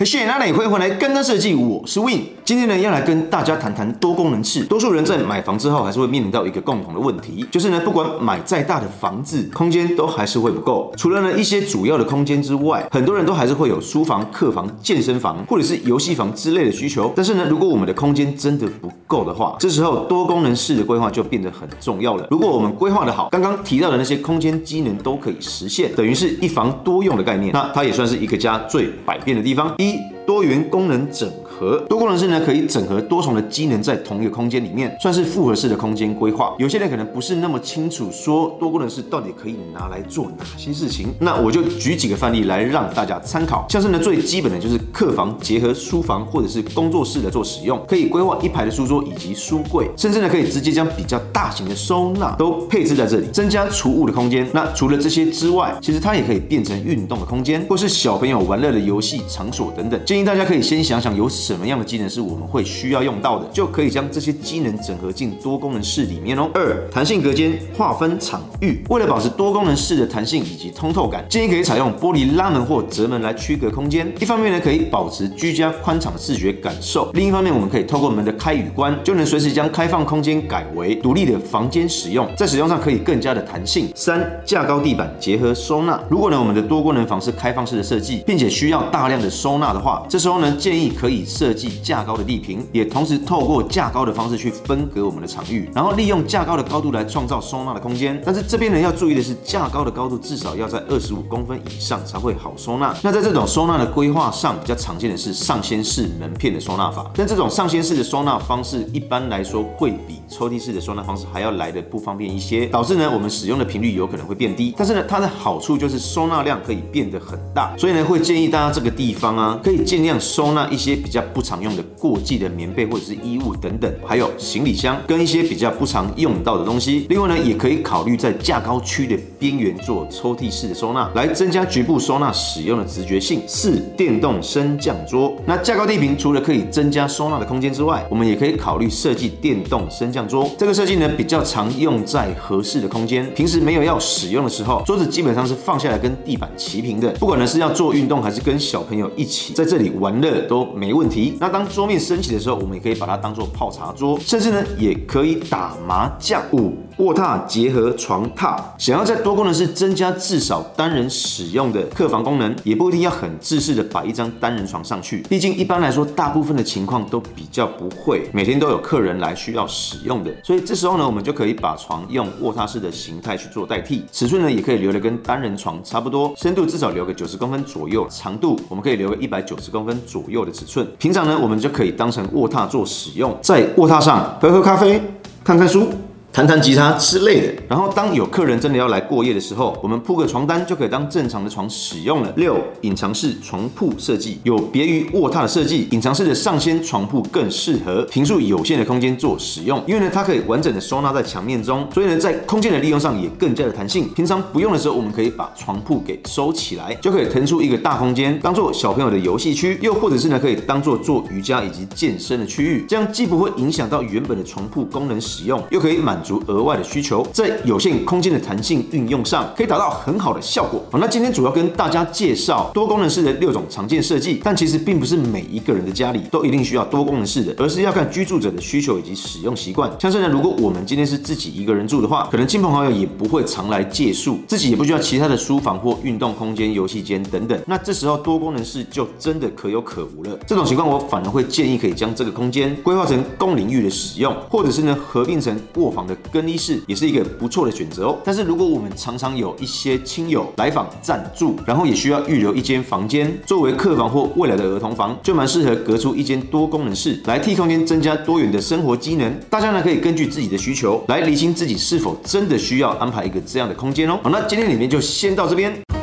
嘿，谢谢大家欢迎回来跟着设计，我是 Win。今天呢，要来跟大家谈谈多功能室。多数人在买房之后，还是会面临到一个共同的问题，就是呢，不管买再大的房子，空间都还是会不够。除了呢一些主要的空间之外，很多人都还是会有书房、客房、健身房或者是游戏房之类的需求。但是呢，如果我们的空间真的不够的话，这时候多功能室的规划就变得很重要了。如果我们规划的好，刚刚提到的那些空间机能都可以实现，等于是一房多用的概念，那它也算是一个家最百变的地方。一 e 多元功能整合，多功能室呢可以整合多重的机能在同一个空间里面，算是复合式的空间规划。有些人可能不是那么清楚，说多功能室到底可以拿来做哪些事情，那我就举几个范例来让大家参考。像是呢最基本的就是客房结合书房或者是工作室来做使用，可以规划一排的书桌以及书柜，甚至呢可以直接将比较大型的收纳都配置在这里，增加储物的空间。那除了这些之外，其实它也可以变成运动的空间，或是小朋友玩乐的游戏场所等等。建议大家可以先想想有什么样的机能是我们会需要用到的，就可以将这些机能整合进多功能室里面哦。二、弹性隔间划分场域，为了保持多功能室的弹性以及通透感，建议可以采用玻璃拉门或折门来区隔空间。一方面呢，可以保持居家宽敞的视觉感受；另一方面，我们可以透过门的开与关，就能随时将开放空间改为独立的房间使用，在使用上可以更加的弹性。三、架高地板结合收纳，如果呢我们的多功能房是开放式的设计，并且需要大量的收纳的话，这时候呢建议可以设计架高的地坪，也同时透过架高的方式去分隔我们的场域，然后利用架高的高度来创造收纳的空间。但是这边呢要注意的是，架高的高度至少要在二十五公分以上才会好收纳。那在这种收纳的规划上，比较常见的是上掀式门片的收纳法，但这种上掀式的收纳方式一般来说会比抽屉式的收纳方式还要来得不方便一些，导致呢我们使用的频率有可能会变低。但是呢它的好处就是收纳量可以变得很大，所以呢会建议大家这个地方啊可以建尽量收纳一些比较不常用的过季的棉被或者是衣物等等，还有行李箱跟一些比较不常用到的东西。另外呢，也可以考虑在架高区的边缘做抽屉式的收纳，来增加局部收纳使用的直觉性。四、电动升降桌。那架高地坪除了可以增加收纳的空间之外，我们也可以考虑设计电动升降桌。这个设计呢比较常用在合适的空间，平时没有要使用的时候，桌子基本上是放下来跟地板齐平的。不管呢是要做运动还是跟小朋友一起在这里玩乐都没问题。那当桌面升起的时候，我们也可以把它当做泡茶桌，甚至呢也可以打麻将。五、卧榻结合床榻，想要在多功能室增加至少单人使用的客房功能，也不一定要很制式的摆一张单人床上去。毕竟一般来说，大部分的情况都比较不会每天都有客人来需要使用的。所以这时候呢，我们就可以把床用卧榻式的形态去做代替。尺寸呢，也可以留的跟单人床差不多，深度至少留个九十公分左右，长度我们可以留个一百九十十公分左右的尺寸。平常呢，我们就可以当成卧榻做使用，在卧榻上喝喝咖啡，看看书。弹弹吉他之类的，然后当有客人真的要来过夜的时候，我们铺个床单就可以当正常的床使用了。六、隐藏式床铺设计有别于卧榻的设计，隐藏式的上掀床铺更适合平数有限的空间做使用，因为呢它可以完整的收纳在墙面中，所以呢在空间的利用上也更加的弹性。平常不用的时候，我们可以把床铺给收起来，就可以腾出一个大空间，当做小朋友的游戏区，又或者是呢可以当做做瑜伽以及健身的区域，这样既不会影响到原本的床铺功能使用，又可以满满。足额外的需求，在有限空间的弹性运用上，可以达到很好的效果。好，那今天主要跟大家介绍多功能室的六种常见设计，但其实并不是每一个人的家里都一定需要多功能室的，而是要看居住者的需求以及使用习惯。像是呢，如果我们今天是自己一个人住的话，可能亲朋好友也不会常来借宿，自己也不需要其他的书房或运动空间、游戏间等等。那这时候多功能室就真的可有可无了。这种情况，我反而会建议可以将这个空间规划成公领域的使用，或者是呢合并成卧房的更衣室也是一个不错的选择哦。但是如果我们常常有一些亲友来访暂住，然后也需要预留一间房间作为客房或未来的儿童房，就蛮适合隔出一间多功能室来替空间增加多元的生活机能。大家呢可以根据自己的需求来厘清自己是否真的需要安排一个这样的空间哦。好，那今天里面就先到这边。